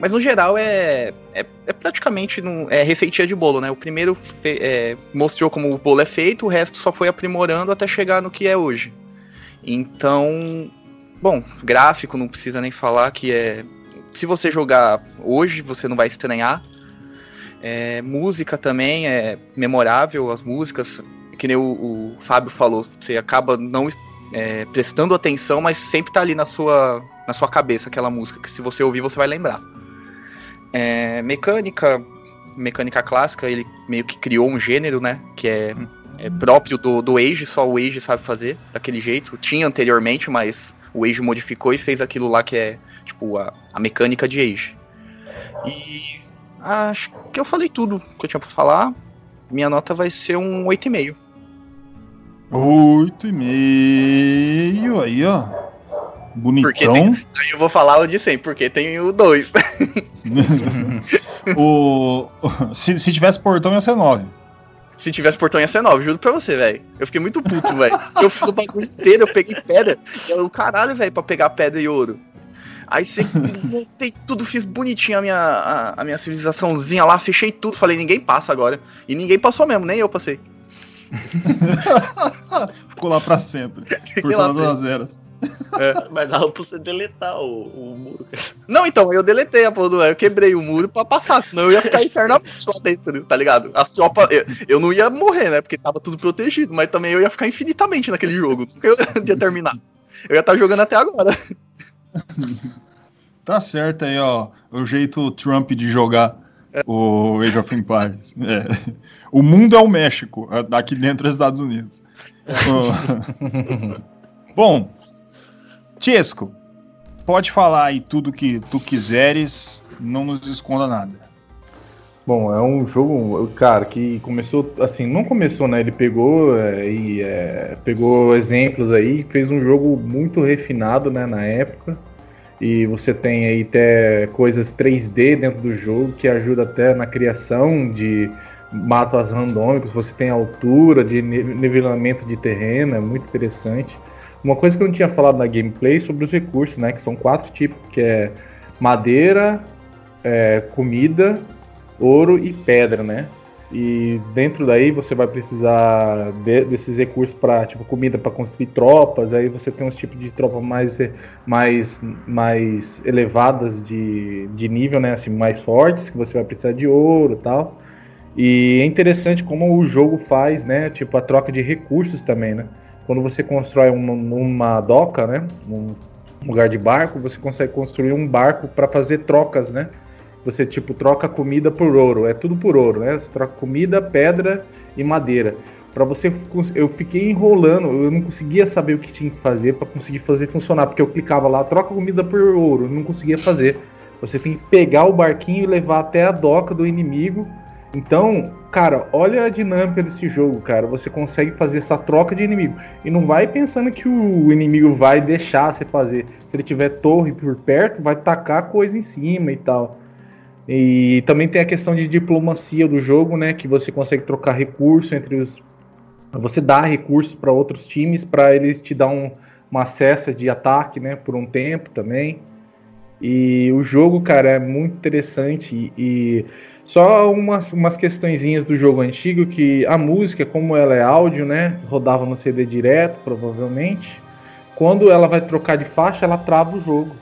mas no geral é, é, é praticamente num- é receitinha de bolo, né? O primeiro fe- é, mostrou como o bolo é feito, o resto só foi aprimorando até chegar no que é hoje. Então, bom, gráfico não precisa nem falar que é se você jogar hoje, você não vai estranhar. É, música também é memorável, as músicas, que nem o, o Fábio falou, você acaba não é, prestando atenção, mas sempre tá ali na sua, na sua cabeça aquela música, que se você ouvir você vai lembrar. É, mecânica, mecânica clássica, ele meio que criou um gênero, né, que é, é próprio do, do Age, só o Age sabe fazer daquele jeito. Tinha anteriormente, mas o Age modificou e fez aquilo lá que é tipo, a, a mecânica de Age. E acho que eu falei tudo que eu tinha pra falar. Minha nota vai ser um 8,5. Oito e meio aí, ó. Porque Bonitão. Aí eu vou falar o de 100, porque tem o 2. o... se, se tivesse portão ia ser nove. Se tivesse portão ia ser 9, juro pra você, velho. Eu fiquei muito puto, velho. Eu fiz o bagulho inteiro, eu peguei pedra. Eu, caralho, velho, pra pegar pedra e ouro. Aí você montei tudo, fiz bonitinho a minha, a, a minha civilizaçãozinha lá, fechei tudo, falei, ninguém passa agora. E ninguém passou mesmo, nem eu passei. Ficou lá pra sempre. Fiquei Por todas as eras. Mas dava pra você deletar o, o muro. cara. Não, então, eu deletei a porra do. Eu quebrei o muro pra passar, senão eu ia ficar eternamente lá dentro, tá ligado? As tropas. Eu, eu não ia morrer, né? Porque tava tudo protegido, mas também eu ia ficar infinitamente naquele jogo. Nunca eu ia terminar. Eu ia estar jogando até agora. Tá certo aí, ó. O jeito Trump de jogar o Age of Empires. É. O mundo é o México, aqui dentro dos Estados Unidos. Bom, Chesco, pode falar aí tudo que tu quiseres, não nos esconda nada. Bom, é um jogo, cara, que começou assim, não começou, né? Ele pegou é, e é, pegou exemplos aí, fez um jogo muito refinado, né, na época. E você tem aí até coisas 3D dentro do jogo que ajuda até na criação de mapas randômicos. Você tem altura, de ni- nivelamento de terreno, é muito interessante. Uma coisa que eu não tinha falado na gameplay sobre os recursos, né? Que são quatro tipos, que é madeira, é, comida, ouro e pedra, né? E dentro daí você vai precisar de, desses recursos para tipo comida para construir tropas. Aí você tem uns tipos de tropas mais, mais, mais elevadas de, de nível, né? Assim, mais fortes, que você vai precisar de ouro tal. E é interessante como o jogo faz, né? Tipo, a troca de recursos também, né? Quando você constrói uma, uma doca, né? Um lugar de barco, você consegue construir um barco para fazer trocas, né? Você, tipo, troca comida por ouro. É tudo por ouro, né? Você troca comida, pedra e madeira. Para você, eu fiquei enrolando, eu não conseguia saber o que tinha que fazer para conseguir fazer funcionar, porque eu clicava lá, troca comida por ouro, não conseguia fazer. Você tem que pegar o barquinho e levar até a doca do inimigo. Então, cara, olha a dinâmica desse jogo, cara. Você consegue fazer essa troca de inimigo. E não vai pensando que o inimigo vai deixar você fazer. Se ele tiver torre por perto, vai tacar coisa em cima e tal. E também tem a questão de diplomacia do jogo, né? Que você consegue trocar recurso entre os. Você dá recursos para outros times para eles te dar um, uma cessa de ataque, né? Por um tempo também. E o jogo, cara, é muito interessante. E só umas, umas questõezinhas do jogo antigo que a música, como ela é áudio, né? Rodava no CD direto, provavelmente. Quando ela vai trocar de faixa, ela trava o jogo.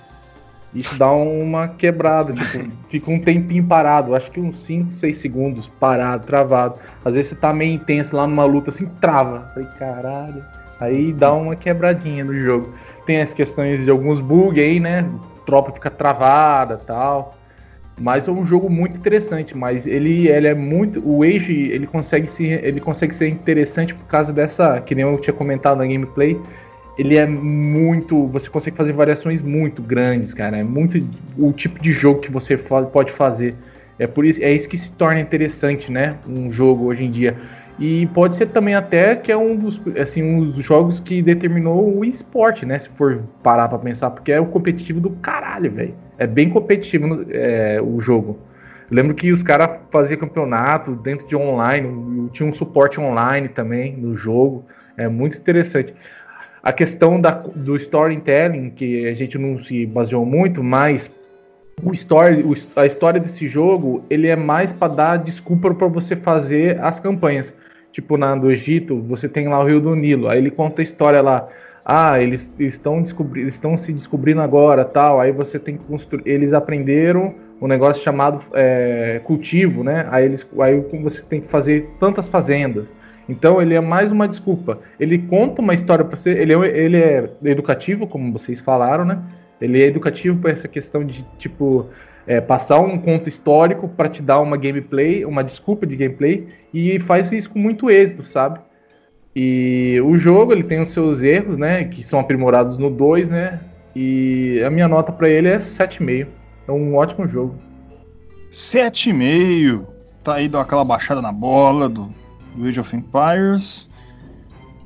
Isso dá uma quebrada, tipo, fica um tempinho parado, acho que uns 5, 6 segundos parado, travado. Às vezes você tá meio intenso lá numa luta assim, trava. Falei, caralho. Aí dá uma quebradinha no jogo. Tem as questões de alguns bugs aí, né? Tropa fica travada tal. Mas é um jogo muito interessante, mas ele, ele é muito. O Age ele consegue, se, ele consegue ser interessante por causa dessa. Que nem eu tinha comentado na gameplay ele é muito. Você consegue fazer variações muito grandes, cara. É muito o tipo de jogo que você pode fazer. É por isso, é isso que se torna interessante, né? Um jogo hoje em dia. E pode ser também até que é um dos, assim, um dos jogos que determinou o esporte, né? Se for parar pra pensar, porque é o competitivo do caralho, velho. É bem competitivo é, o jogo. lembro que os caras faziam campeonato dentro de online, tinha um suporte online também no jogo. É muito interessante. A questão da, do storytelling, que a gente não se baseou muito, mas o story, a história desse jogo, ele é mais para dar desculpa para você fazer as campanhas. Tipo, na do Egito, você tem lá o Rio do Nilo, aí ele conta a história lá. Ah, eles estão descobrindo, estão se descobrindo agora, tal. Aí você tem que construir. Eles aprenderam um negócio chamado é, cultivo, né? Aí eles, aí você tem que fazer tantas fazendas. Então ele é mais uma desculpa. Ele conta uma história para você. Ele é, ele é educativo, como vocês falaram, né? Ele é educativo por essa questão de tipo é, passar um conto histórico para te dar uma gameplay, uma desculpa de gameplay e faz isso com muito êxito, sabe? E o jogo ele tem os seus erros, né? Que são aprimorados no 2, né? E a minha nota para ele é 7,5. É um ótimo jogo. 7,5. Tá aí, deu aquela baixada na bola do do Age of Empires.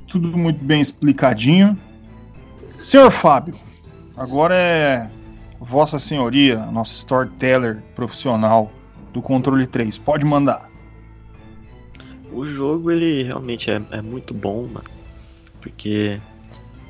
Tudo muito bem explicadinho. Senhor Fábio, agora é Vossa Senhoria, nosso storyteller profissional do controle 3. Pode mandar. O jogo ele realmente é, é muito bom, mano. Porque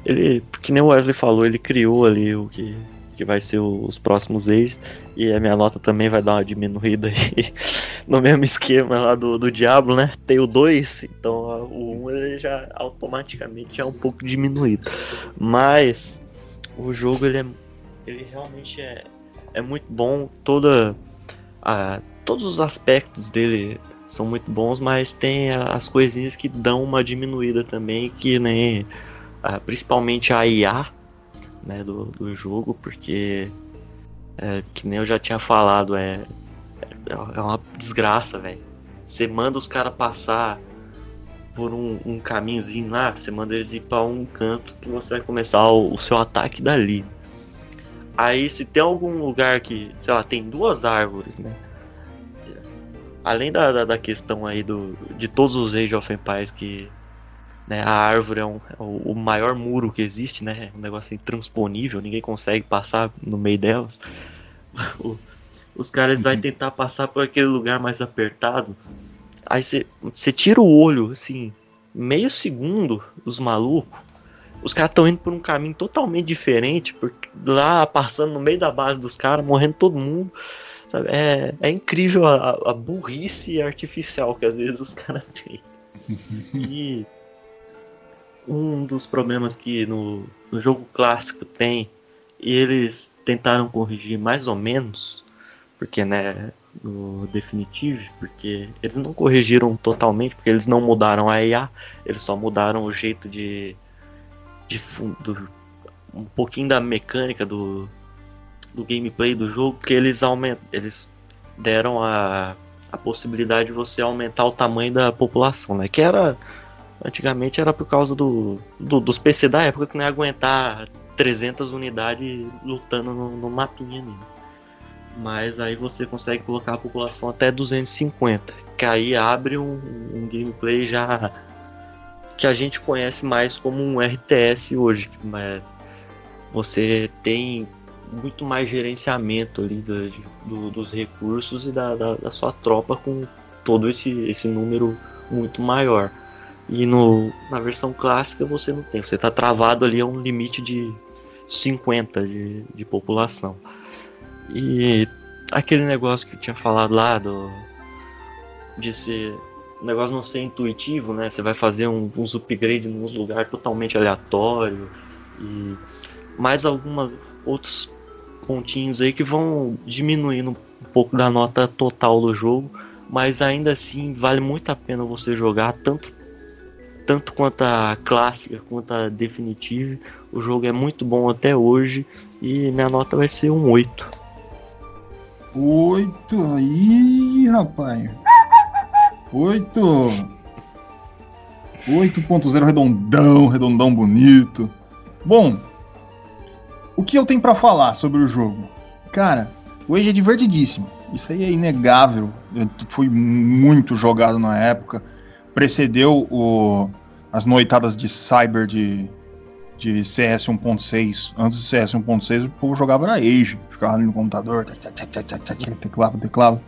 ele, que nem o Wesley falou, ele criou ali o que que vai ser os próximos ex. E a minha nota também vai dar uma diminuída aí. no mesmo esquema lá do, do Diablo, né? Tem o 2, então o 1 um, ele já automaticamente é um pouco diminuído. Mas o jogo ele, é, ele realmente é, é muito bom. Toda a, todos os aspectos dele são muito bons, mas tem as coisinhas que dão uma diminuída também, que nem principalmente a IA né, do, do jogo, porque é, que nem eu já tinha falado, é, é uma desgraça, velho. Você manda os caras passar por um, um, caminhozinho lá, você manda eles ir para um canto que você vai começar o, o, seu ataque dali. Aí se tem algum lugar que, sei lá, tem duas árvores, né? Além da, da, da questão aí do, de todos os Age of Empires que né? A árvore é, um, é o, maior muro que existe, né? É um negócio intransponível, ninguém consegue passar no meio delas. O, os caras vão tentar passar por aquele lugar mais apertado. Aí você tira o olho, assim, meio segundo, os malucos. Os caras estão indo por um caminho totalmente diferente, porque lá passando no meio da base dos caras, morrendo todo mundo. Sabe? É, é incrível a, a burrice artificial que às vezes os caras têm. e um dos problemas que no, no jogo clássico tem, e eles tentaram corrigir mais ou menos, porque né, no Definitive, porque eles não corrigiram totalmente, porque eles não mudaram a IA, eles só mudaram o jeito de, de do, um pouquinho da mecânica do, do gameplay do jogo, que eles aumentam, eles deram a, a possibilidade de você aumentar o tamanho da população, né? Que era antigamente era por causa do, do dos PC da época que não ia aguentar 300 unidades lutando no, no mapinha ali. Mas aí você consegue colocar a população até 250, que aí abre um, um gameplay já que a gente conhece mais como um RTS hoje, mas você tem muito mais gerenciamento ali do, do, dos recursos e da, da, da, sua tropa com todo esse, esse número muito maior. E no, na versão clássica você não tem, você está travado ali a um limite de 50 de, de população. E aquele negócio que eu tinha falado lá do, de ser o negócio não ser intuitivo, né? Você vai fazer um, uns upgrades num lugar totalmente aleatório e mais alguns outros pontinhos aí que vão diminuindo um pouco da nota total do jogo, mas ainda assim vale muito a pena você jogar tanto tanto quanto a clássica quanto a definitiva. O jogo é muito bom até hoje e minha nota vai ser um 8. 8 aí, rapaz. 8 8.0 redondão, redondão bonito. Bom, o que eu tenho para falar sobre o jogo? Cara, Age é divertidíssimo. Isso aí é inegável. Foi muito jogado na época. Precedeu o, as noitadas de Cyber de, de CS 1.6. Antes do CS 1.6, o povo jogava na Age. Ficava ali no computador, teclado, teclado.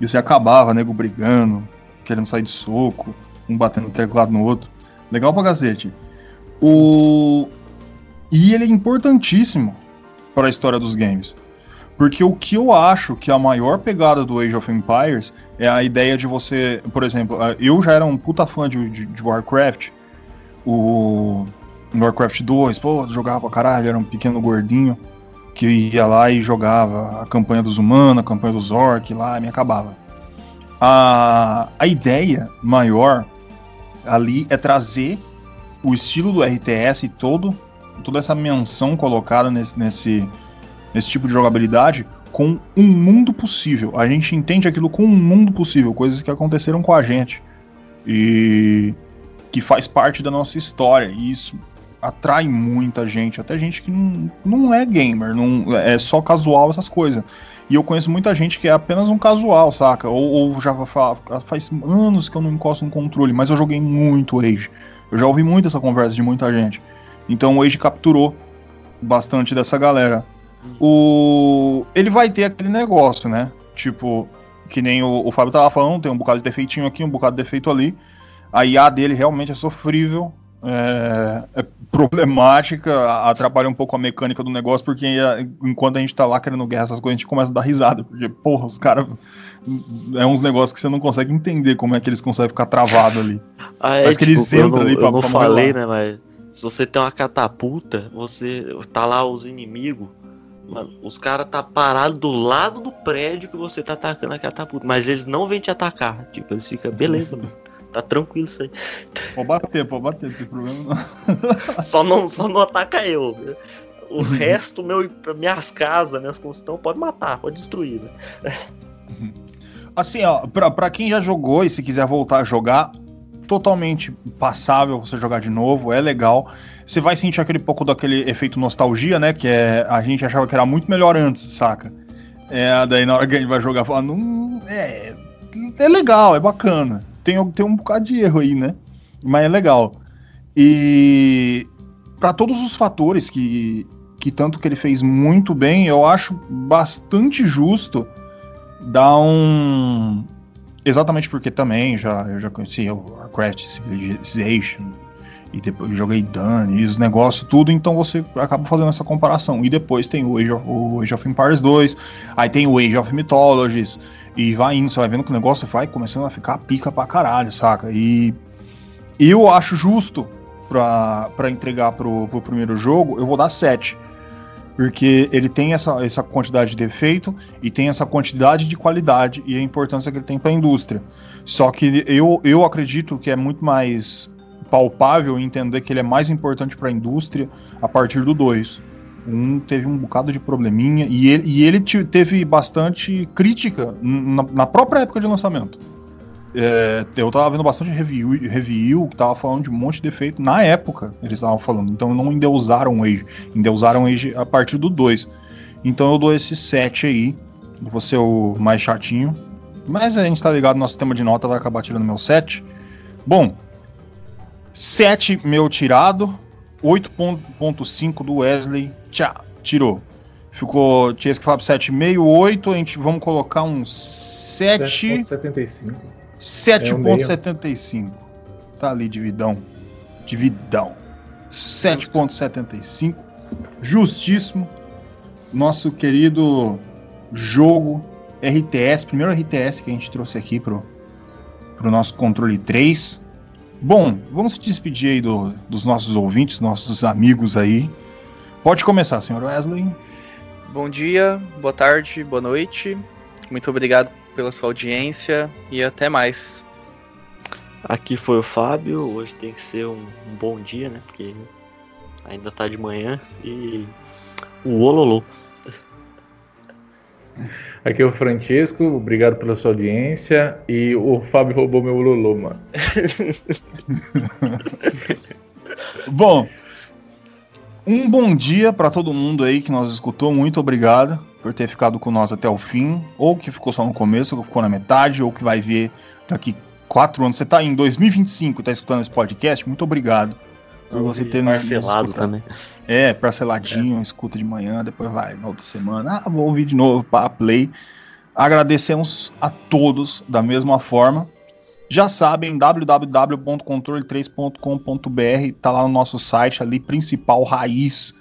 E você acabava, nego brigando, querendo sair de soco, um batendo o teclado no outro. Legal pra cacete. O, e ele é importantíssimo para a história dos games. Porque o que eu acho que a maior pegada do Age of Empires é a ideia de você. Por exemplo, eu já era um puta fã de, de, de Warcraft. O Warcraft 2, pô, jogava pra caralho, era um pequeno gordinho que ia lá e jogava a campanha dos humanos, a campanha dos orc lá, e me acabava. A, a ideia maior ali é trazer o estilo do RTS todo toda essa menção colocada nesse, nesse, nesse tipo de jogabilidade com um mundo possível. A gente entende aquilo com um mundo possível, coisas que aconteceram com a gente e que faz parte da nossa história. E isso atrai muita gente, até gente que não, não é gamer, não é só casual essas coisas. E eu conheço muita gente que é apenas um casual, saca? Ou, ou já fala, faz anos que eu não encosto no controle, mas eu joguei muito Age. Eu já ouvi muito essa conversa de muita gente. Então o Age capturou bastante dessa galera. O... Ele vai ter aquele negócio, né? Tipo, que nem o, o Fábio tava falando, tem um bocado de defeitinho aqui, um bocado de defeito ali. A IA dele realmente é sofrível, é, é, problemática, atrapalha um pouco a mecânica do negócio, porque enquanto a gente tá lá querendo guerra, essas coisas, a gente começa a dar risada, porque, porra, os caras. É uns negócios que você não consegue entender como é que eles conseguem ficar travado ali. Ah, é, Parece tipo, que eles entram ali pra, eu não pra falei, né, mas se você tem uma catapulta, você tá lá os inimigos, mano, os caras tá parado do lado do prédio que você tá atacando a catapulta, mas eles não vêm te atacar. Tipo, eles ficam, beleza, mano. Tá tranquilo isso aí. Pode bater, pode bater, não tem problema não. só não. Só não ataca eu. O resto, meu, minhas casas, minhas construções, pode matar, pode destruir, né? Assim, ó, pra, pra quem já jogou e se quiser voltar a jogar, totalmente passável você jogar de novo, é legal. Você vai sentir aquele pouco daquele efeito nostalgia, né? Que é a gente achava que era muito melhor antes, saca? É, daí na hora que a gente vai jogar, fala, não, é, é legal, é bacana. Tem, tem um bocado de erro aí, né? Mas é legal. E para todos os fatores que, que tanto que ele fez muito bem, eu acho bastante justo dar um Exatamente porque também já, eu já conhecia o Warcraft Civilization e depois joguei Dune e os negócios, tudo, então você acaba fazendo essa comparação. E depois tem o Age of, o Age of Empires 2, aí tem o Age of Mythologies, e vai indo, você vai vendo que o negócio vai começando a ficar pica pra caralho, saca? E eu acho justo pra, pra entregar pro, pro primeiro jogo, eu vou dar 7. Porque ele tem essa, essa quantidade de defeito e tem essa quantidade de qualidade e a importância que ele tem para a indústria. Só que eu, eu acredito que é muito mais palpável entender que ele é mais importante para a indústria a partir do 2. Um teve um bocado de probleminha e ele, e ele teve bastante crítica na, na própria época de lançamento. É, eu tava vendo bastante review, review que tava falando de um monte de defeito na época, eles estavam falando. Então não endeusaram o Age, endeusaram o Age a partir do 2. Então eu dou esse 7 aí, vou ser o mais chatinho. Mas a gente tá ligado, nosso sistema de nota vai acabar tirando meu 7. Bom, 7 meu tirado, 8.5 do Wesley, tchau, tirou. Ficou, tinha que falar 7,5, 8, a gente vamos colocar um 7... 7,75. 7,75. É tá ali, dividão. Dividão. 7,75. Justíssimo. Nosso querido jogo RTS, primeiro RTS que a gente trouxe aqui pro, pro nosso controle 3. Bom, vamos se despedir aí do, dos nossos ouvintes, nossos amigos aí. Pode começar, senhor Wesley. Bom dia, boa tarde, boa noite. Muito obrigado pela sua audiência e até mais. Aqui foi o Fábio. Hoje tem que ser um, um bom dia, né? Porque ainda tá de manhã. E o Ololô. Aqui é o Francesco, obrigado pela sua audiência. E o Fábio roubou meu Lolo, mano. Bom, um bom dia para todo mundo aí que nos escutou. Muito obrigado por ter ficado com nós até o fim, ou que ficou só no começo, ou ficou na metade, ou que vai ver daqui quatro anos. Você está em 2025 está escutando esse podcast, muito obrigado por você ter parcelado também. É, parceladinho, é. escuta de manhã, depois vai na outra semana. Ah, vou ouvir de novo para play. Agradecemos a todos da mesma forma. Já sabem, www.controle3.com.br tá lá no nosso site ali principal raiz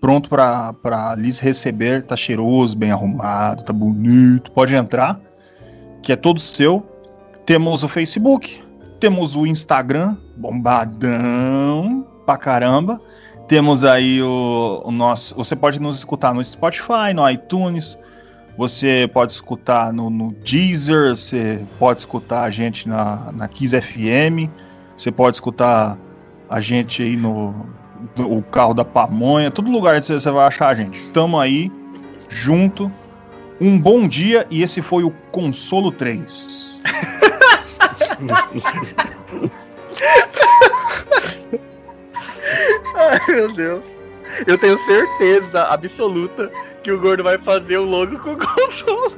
pronto para lhes receber. Tá cheiroso, bem arrumado, tá bonito. Pode entrar, que é todo seu. Temos o Facebook, temos o Instagram, bombadão pra caramba. Temos aí o, o nosso. Você pode nos escutar no Spotify, no iTunes. Você pode escutar no, no Deezer, você pode escutar a gente na, na Kiss FM, você pode escutar a gente aí no, o carro da pamonha, todo lugar que você vai achar a gente. Tamo aí, junto. Um bom dia e esse foi o Consolo 3. Ai, meu Deus. Eu tenho certeza absoluta que o gordo vai fazer o logo com o consolo.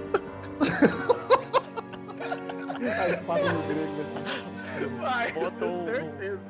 Vai, Bota um, certeza.